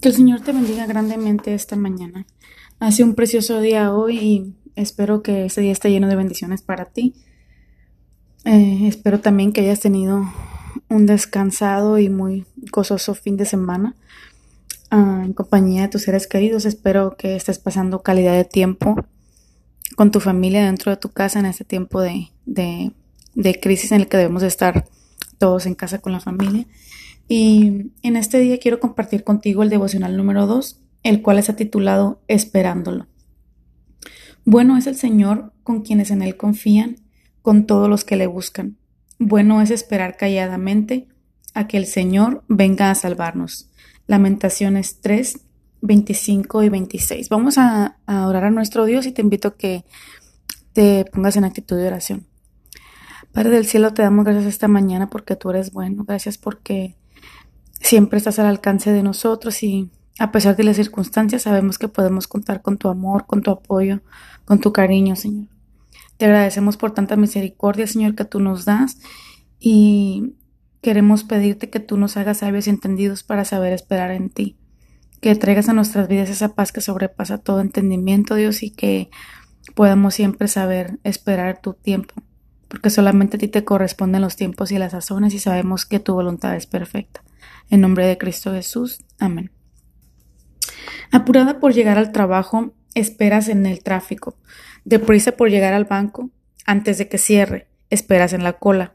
Que el Señor te bendiga grandemente esta mañana. Hace un precioso día hoy y espero que este día esté lleno de bendiciones para ti. Eh, espero también que hayas tenido un descansado y muy gozoso fin de semana ah, en compañía de tus seres queridos. Espero que estés pasando calidad de tiempo con tu familia dentro de tu casa en este tiempo de, de, de crisis en el que debemos estar todos en casa con la familia. Y en este día quiero compartir contigo el devocional número 2, el cual está titulado Esperándolo. Bueno es el Señor con quienes en Él confían, con todos los que le buscan. Bueno es esperar calladamente a que el Señor venga a salvarnos. Lamentaciones 3, 25 y 26. Vamos a, a orar a nuestro Dios y te invito a que te pongas en actitud de oración. Padre del cielo, te damos gracias esta mañana porque tú eres bueno. Gracias porque siempre estás al alcance de nosotros y a pesar de las circunstancias sabemos que podemos contar con tu amor, con tu apoyo, con tu cariño, Señor. Te agradecemos por tanta misericordia, Señor, que tú nos das y queremos pedirte que tú nos hagas sabios y entendidos para saber esperar en ti. Que traigas a nuestras vidas esa paz que sobrepasa todo entendimiento, Dios, y que podamos siempre saber esperar tu tiempo, porque solamente a ti te corresponden los tiempos y las sazones y sabemos que tu voluntad es perfecta. En nombre de Cristo Jesús. Amén. Apurada por llegar al trabajo, esperas en el tráfico. Deprisa por llegar al banco, antes de que cierre, esperas en la cola.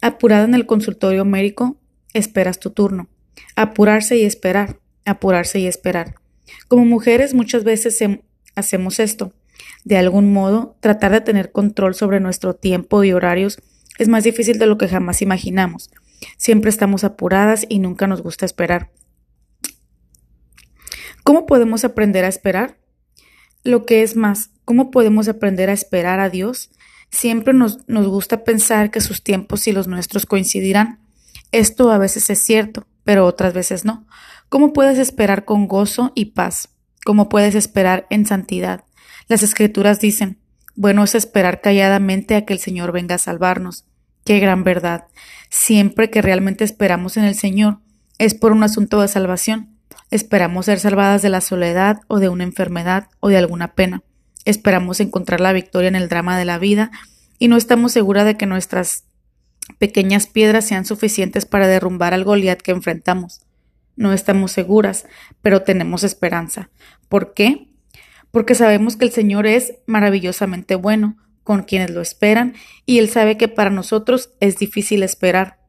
Apurada en el consultorio médico, esperas tu turno. Apurarse y esperar, apurarse y esperar. Como mujeres muchas veces hacemos esto. De algún modo, tratar de tener control sobre nuestro tiempo y horarios es más difícil de lo que jamás imaginamos. Siempre estamos apuradas y nunca nos gusta esperar. ¿Cómo podemos aprender a esperar? Lo que es más, ¿cómo podemos aprender a esperar a Dios? Siempre nos, nos gusta pensar que sus tiempos y los nuestros coincidirán. Esto a veces es cierto, pero otras veces no. ¿Cómo puedes esperar con gozo y paz? ¿Cómo puedes esperar en santidad? Las escrituras dicen, bueno es esperar calladamente a que el Señor venga a salvarnos. Qué gran verdad. Siempre que realmente esperamos en el Señor, es por un asunto de salvación. Esperamos ser salvadas de la soledad o de una enfermedad o de alguna pena. Esperamos encontrar la victoria en el drama de la vida y no estamos seguras de que nuestras pequeñas piedras sean suficientes para derrumbar al Goliat que enfrentamos. No estamos seguras, pero tenemos esperanza. ¿Por qué? Porque sabemos que el Señor es maravillosamente bueno, con quienes lo esperan y Él sabe que para nosotros es difícil esperar.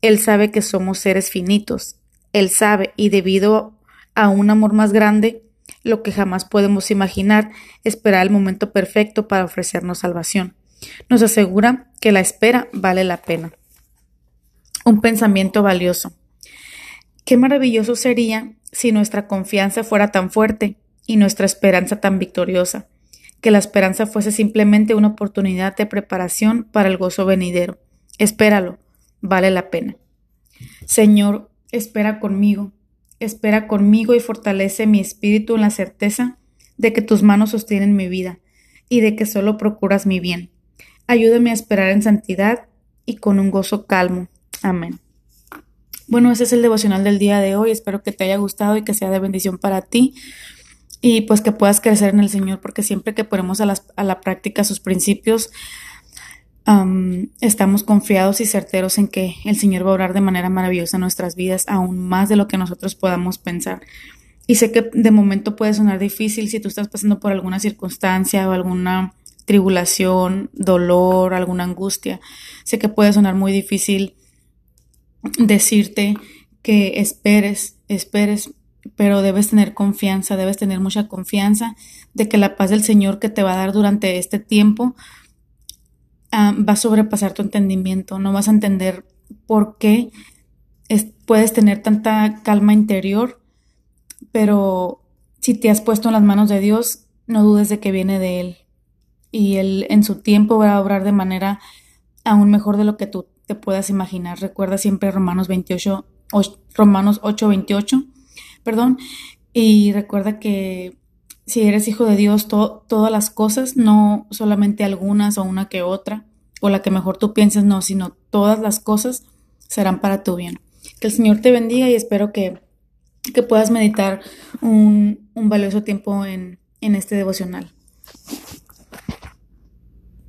Él sabe que somos seres finitos. Él sabe y debido a un amor más grande, lo que jamás podemos imaginar, esperar el momento perfecto para ofrecernos salvación. Nos asegura que la espera vale la pena. Un pensamiento valioso. Qué maravilloso sería si nuestra confianza fuera tan fuerte y nuestra esperanza tan victoriosa que la esperanza fuese simplemente una oportunidad de preparación para el gozo venidero. Espéralo, vale la pena. Señor, espera conmigo, espera conmigo y fortalece mi espíritu en la certeza de que tus manos sostienen mi vida y de que solo procuras mi bien. Ayúdame a esperar en santidad y con un gozo calmo. Amén. Bueno, ese es el devocional del día de hoy. Espero que te haya gustado y que sea de bendición para ti y pues que puedas crecer en el Señor, porque siempre que ponemos a, a la práctica sus principios, estamos confiados y certeros en que el Señor va a orar de manera maravillosa en nuestras vidas, aún más de lo que nosotros podamos pensar. Y sé que de momento puede sonar difícil si tú estás pasando por alguna circunstancia o alguna tribulación, dolor, alguna angustia. Sé que puede sonar muy difícil decirte que esperes, esperes, pero debes tener confianza, debes tener mucha confianza de que la paz del Señor que te va a dar durante este tiempo ah, va a sobrepasar tu entendimiento, no vas a entender por qué puedes tener tanta calma interior, pero si te has puesto en las manos de Dios, no dudes de que viene de Él. Y Él en su tiempo va a obrar de manera aún mejor de lo que tú te puedas imaginar. Recuerda siempre Romanos 28, Romanos 8, 28 perdón, y recuerda que si eres hijo de Dios, todas las cosas, no solamente algunas o una que otra, o la que mejor tú pienses, no, sino todas las cosas serán para tu bien. Que el Señor te bendiga y espero que que puedas meditar un, valioso tiempo en, en este devocional.